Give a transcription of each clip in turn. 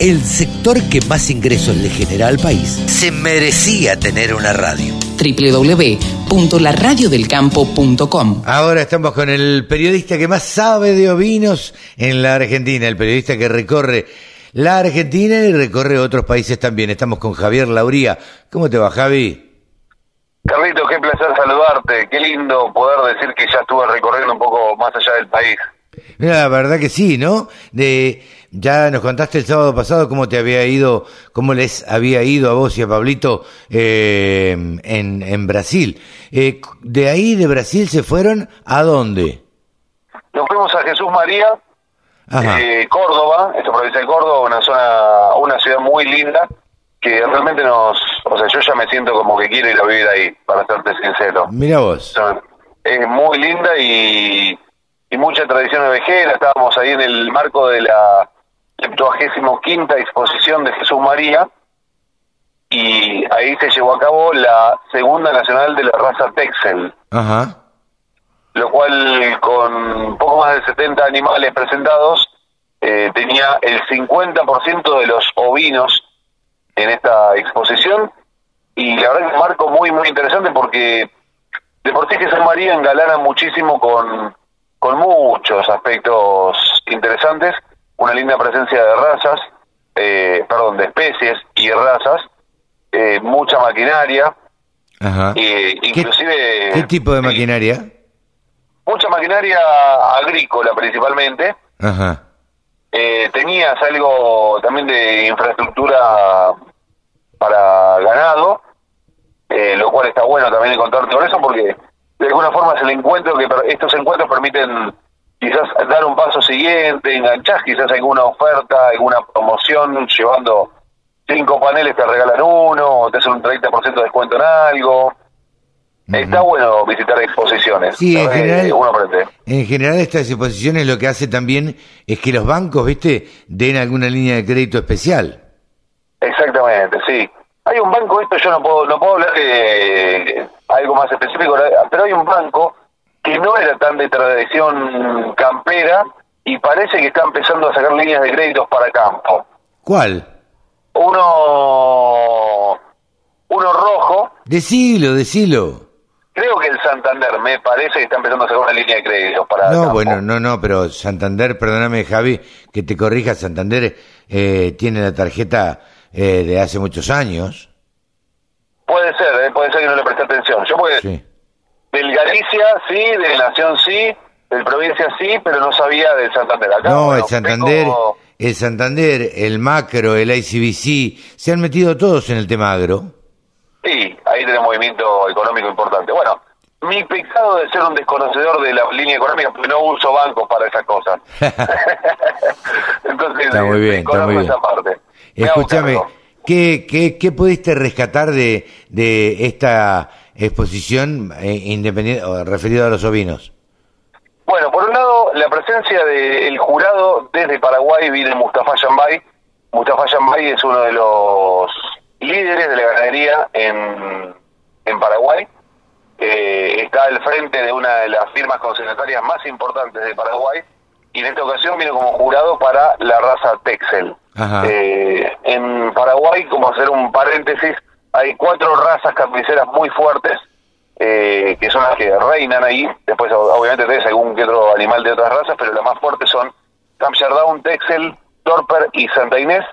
el sector que más ingresos le genera al país se merecía tener una radio. www.laradiodelcampo.com Ahora estamos con el periodista que más sabe de ovinos en la Argentina, el periodista que recorre la Argentina y recorre otros países también. Estamos con Javier Lauría. ¿Cómo te va, Javi? Carlito, qué placer saludarte. Qué lindo poder decir que ya estuve recorriendo un poco más allá del país. Mira, la verdad que sí, ¿no? De ya nos contaste el sábado pasado cómo te había ido, cómo les había ido a vos y a Pablito eh, en, en Brasil. Eh, de ahí, de Brasil, se fueron a dónde? Nos fuimos a Jesús María, eh, Córdoba, esta provincia de Córdoba, una zona, una ciudad muy linda que realmente nos, o sea, yo ya me siento como que quiero ir a vivir ahí, para serte sincero. Mira vos. Es muy linda y, y mucha tradición ovejera. Estábamos ahí en el marco de la 75 quinta exposición de Jesús María y ahí se llevó a cabo la segunda nacional de la raza Texel, Ajá. lo cual con poco más de 70 animales presentados eh, tenía el 50% de los ovinos en esta exposición y la verdad que un marco muy muy interesante porque de por sí Jesús María engalana muchísimo con, con muchos aspectos interesantes, una linda presencia de razas, eh, perdón, de especies y razas, eh, mucha maquinaria, Ajá. eh, inclusive ¿Qué tipo de maquinaria? mucha maquinaria agrícola principalmente. Ajá. Eh, tenías algo también de infraestructura para ganado, eh, lo cual está bueno también encontrarte con eso porque de alguna forma es el encuentro que estos encuentros permiten quizás dar un paso siguiente, enganchás quizás alguna oferta, alguna promoción, llevando cinco paneles te regalan uno, o te hacen un 30% de descuento en algo. Está bueno visitar exposiciones. Sí, en general- Uno. En general estas exposiciones lo que hace también es que los bancos, viste, den alguna línea de crédito especial. Exactamente, sí. Hay un banco, esto yo no puedo, no puedo hablar de algo más específico, pero hay un banco que no era tan de tradición campera y parece que está empezando a sacar líneas de créditos para campo. ¿Cuál? Uno, uno rojo, Decilo, decilo. creo que el Santander, me parece que está empezando a sacar una línea de créditos para No, campo. bueno, no, no, pero Santander, perdóname Javi, que te corrija, Santander eh, tiene la tarjeta eh, de hace muchos años. Puede ser, eh, puede ser que no le presté atención. Sí. del Galicia sí, de Nación sí, del Provincia sí, pero no sabía del Santander. Acá, No, bueno, el Santander, el Santander, el Macro, el ICBC, se han metido todos en el tema agro. Sí, ahí un movimiento económico importante. Bueno, mi pecado de ser un desconocedor de la línea económica, porque no uso bancos para esas cosas. Entonces, Está muy bien, está muy bien. esa parte. Escúchame. ¿qué, qué, qué pudiste rescatar de, de esta exposición eh, independiente, referido a los ovinos? Bueno, por un lado, la presencia del jurado desde Paraguay viene Mustafa Yambay. Mustafa Yambay es uno de los líderes de la ganadería en, en Paraguay. Eh, está al frente de una de las firmas consignatarias más importantes de Paraguay y en esta ocasión vino como jurado para la raza Texel. Eh, en Paraguay, como hacer un paréntesis, hay cuatro razas carniceras muy fuertes eh, que son las que reinan ahí. Después, ob- obviamente, tenés algún que otro animal de otras razas, pero las más fuertes son Hampshire Down, Texel, Torper y Santa Inés.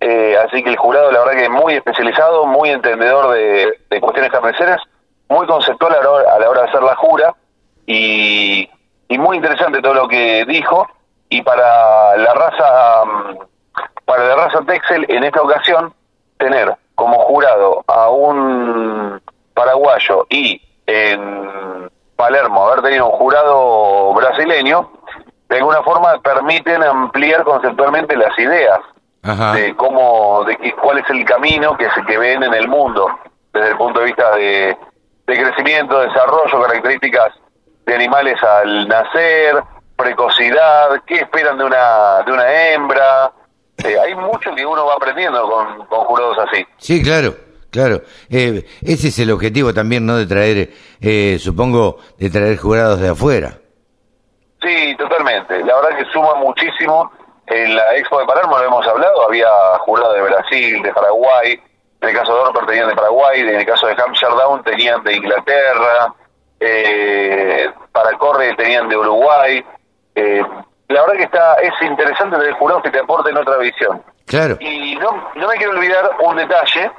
Eh, así que el jurado, la verdad que es muy especializado, muy entendedor de, de cuestiones carniceras, muy conceptual a la, hora, a la hora de hacer la jura y, y muy interesante todo lo que dijo. Y para la raza, mm, para la raza Texel, en esta ocasión, tener como jurado a un paraguayo y en Palermo haber tenido un jurado brasileño, de alguna forma permiten ampliar conceptualmente las ideas Ajá. de cómo, de que, cuál es el camino que se que ven en el mundo desde el punto de vista de, de crecimiento, desarrollo, características de animales al nacer, precocidad, qué esperan de una de una hembra. Eh, hay mucho que uno va aprendiendo con, con jurados así. Sí, claro, claro. Eh, ese es el objetivo también, ¿no? De traer, eh, supongo, de traer jurados de afuera. Sí, totalmente. La verdad que suma muchísimo en la Expo de Palermo lo hemos hablado, había jurado de Brasil, de Paraguay, en el caso de Dorper tenían de Paraguay, en el caso de Hampshire Down tenían de Inglaterra, eh, para Corre tenían de Uruguay. Eh, la verdad que está es interesante tener jurados que te aporten otra visión. Claro. Y no, no me quiero olvidar un detalle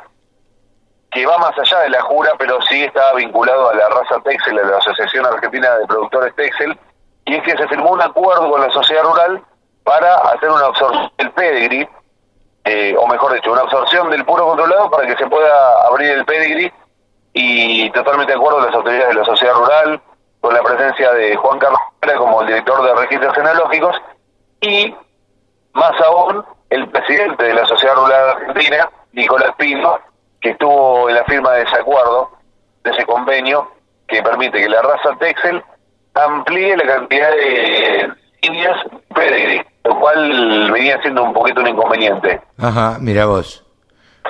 que va más allá de la jura, pero sí está vinculado a la raza Texel, a la Asociación Argentina de Productores Texel, y es que se firmó un acuerdo con la sociedad rural para hacer una absorción del pedigree, eh, o mejor dicho, una absorción del puro controlado para que se pueda abrir el pedigree y totalmente de acuerdo con las autoridades de la sociedad rural, con la presencia de Juan Carlos como el director de registros genealógicos y más aún el presidente de la sociedad rural argentina, Nicolás Pino, que estuvo en la firma de ese acuerdo, de ese convenio, que permite que la raza Texel amplíe la cantidad de líneas pedigree, lo cual venía siendo un poquito un inconveniente. Ajá, mira vos.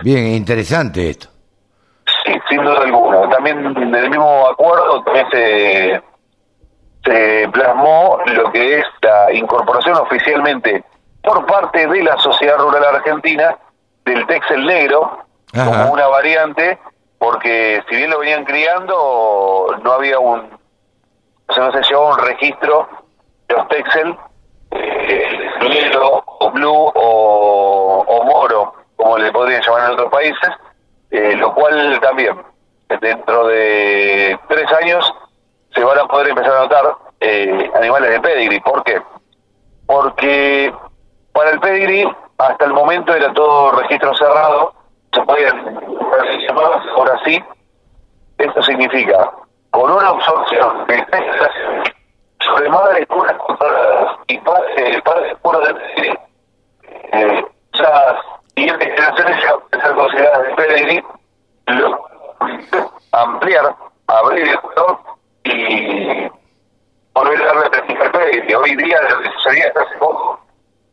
Bien, interesante esto. Sí, sin duda alguna. También en el mismo acuerdo también se, se plasmó lo que es la incorporación oficialmente por parte de la Sociedad Rural Argentina del Texel Negro Ajá. como una variante, porque si bien lo venían criando, no había un, o sea, no se llevaba un registro de los Texel, eh, negro o blue o, o moro, como le podrían llamar en otros países, eh, lo cual también dentro de tres años se van a poder empezar a notar eh, animales de pedigree. ¿Por qué? Porque para el pedigree hasta el momento era todo registro cerrado, se podían ahora sí, esto significa con una absorción de sobre madres puras y padres puros de pedigree, eh, esas siguientes generaciones ya pueden ser consideradas de pedigree, ampliar, abrir el juego y volver a darle al pedigree. Hoy día, lo que sucedía hasta hace poco,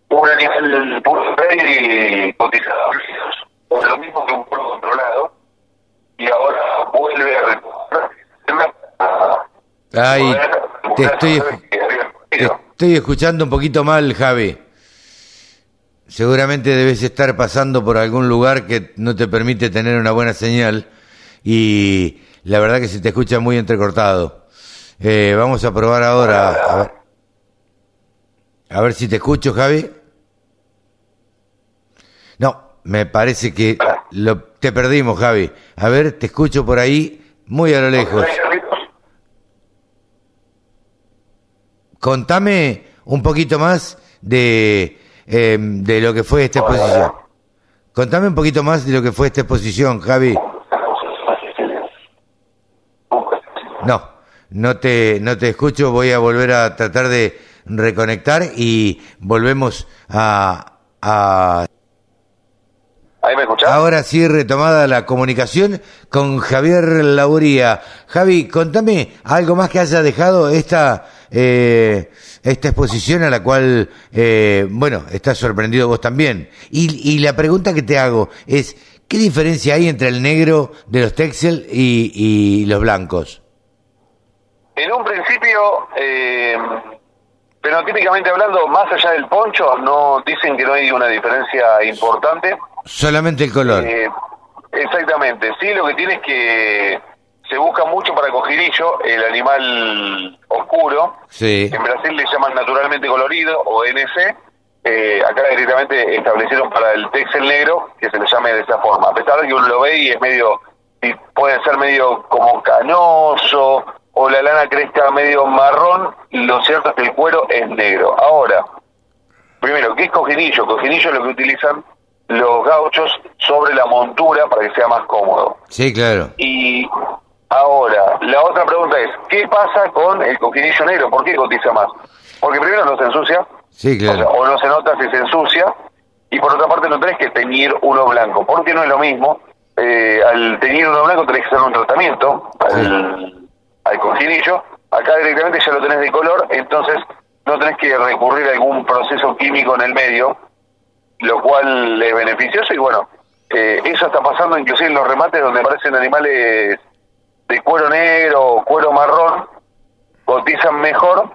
un animal puro pedigree cotizado por lo mismo que un puro controlado, y ahora vuelve a recuperar Ay, te estoy, te estoy escuchando un poquito mal, Javi. Seguramente debes estar pasando por algún lugar que no te permite tener una buena señal y la verdad que se te escucha muy entrecortado. Eh, vamos a probar ahora. A ver, a ver si te escucho, Javi. No, me parece que lo, te perdimos, Javi. A ver, te escucho por ahí, muy a lo lejos. Contame un poquito más de, eh, de lo que fue esta exposición. Contame un poquito más de lo que fue esta exposición, Javi. No, no te, no te escucho. Voy a volver a tratar de reconectar y volvemos a, a ¿Ahí me escuchás? Ahora sí, retomada la comunicación con Javier Lauría. Javi, contame algo más que haya dejado esta, eh, esta exposición a la cual, eh, bueno, estás sorprendido vos también. Y, y la pregunta que te hago es, ¿qué diferencia hay entre el negro de los Texel y, y los blancos? En un principio, eh, fenotípicamente hablando, más allá del poncho, no dicen que no hay una diferencia importante. Solamente el color. Eh, exactamente, sí, lo que tiene es que se busca mucho para cojirillo el animal oscuro. Sí. En Brasil le llaman naturalmente colorido o NC. Eh, acá directamente establecieron para el texel negro que se le llame de esa forma. A pesar de que uno lo ve y es medio, y puede ser medio como canoso o la lana cresta medio marrón, lo cierto es que el cuero es negro. Ahora, primero, ¿qué es cojinillo? Cojinillo es lo que utilizan los gauchos sobre la montura para que sea más cómodo. Sí, claro. Y ahora, la otra pregunta es, ¿qué pasa con el coquinillo negro? ¿Por qué cotiza más? Porque primero no se ensucia, Sí, o, sea, claro. o no se nota si se ensucia, y por otra parte no tenés que teñir uno blanco, porque no es lo mismo. Eh, al teñir uno blanco tenés que hacer un tratamiento al, al cojinillo, acá directamente ya lo tenés de color, entonces no tenés que recurrir a algún proceso químico en el medio, lo cual es beneficioso y bueno, eh, eso está pasando inclusive en los remates donde aparecen animales de cuero negro o cuero marrón, cotizan mejor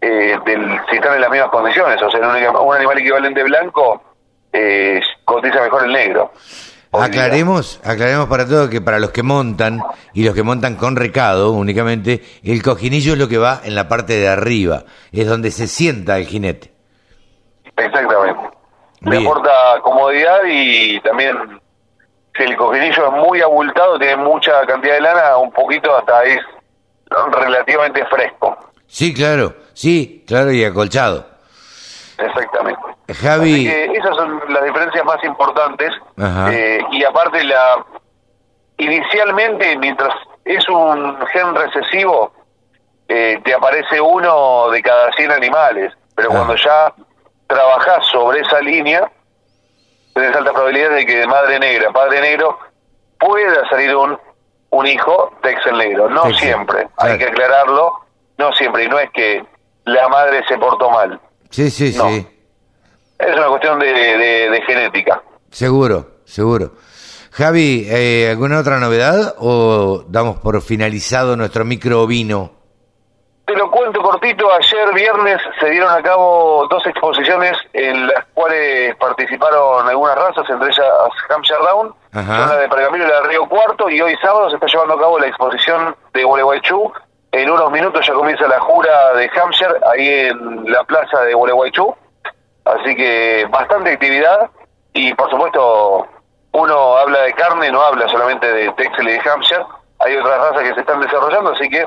eh, del, si están en las mismas condiciones. O sea, un, un animal equivalente blanco eh, cotiza mejor el negro. Aclaremos, aclaremos para todos que para los que montan y los que montan con recado únicamente, el cojinillo es lo que va en la parte de arriba, es donde se sienta el jinete. Exactamente. Le aporta comodidad y también si el cojinillo es muy abultado, tiene mucha cantidad de lana, un poquito hasta es relativamente fresco. Sí, claro, sí, claro y acolchado. Exactamente. Javi. esas son las diferencias más importantes. Eh, y aparte, la inicialmente, mientras es un gen recesivo, eh, te aparece uno de cada 100 animales. Pero ah. cuando ya trabajas sobre esa línea, tienes alta probabilidad de que de madre negra, padre negro, pueda salir un, un hijo de Excel negro. No siempre, hay que aclararlo, no siempre. Y no es que la madre se portó mal. Sí, sí, sí. Es una cuestión de, genética. Seguro, seguro. Javi, eh, ¿alguna otra novedad o damos por finalizado nuestro micro vino? Te lo cuento cortito, ayer viernes se dieron a cabo dos exposiciones en las cuales participaron algunas razas, entre ellas Hampshire Down, la de Pergamino y la de Río Cuarto, y hoy sábado se está llevando a cabo la exposición de Gualeguaychú. En unos minutos ya comienza la jura de Hampshire ahí en la plaza de Gualeguaychú. Así que bastante actividad y por supuesto uno habla de carne, no habla solamente de Texel y de Hampshire. Hay otras razas que se están desarrollando, así que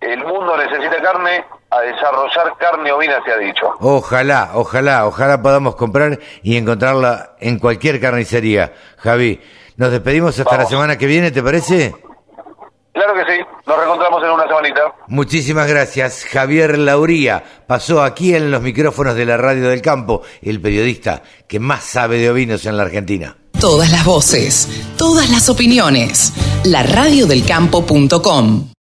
el mundo necesita carne, a desarrollar carne ovina se ha dicho. Ojalá, ojalá, ojalá podamos comprar y encontrarla en cualquier carnicería. Javi, nos despedimos hasta la semana que viene, ¿te parece? Claro que sí, nos reencontramos en una semanita. Muchísimas gracias. Javier Lauría pasó aquí en los micrófonos de la Radio del Campo, el periodista que más sabe de ovinos en la Argentina. Todas las voces, todas las opiniones. La radiodelcampo.com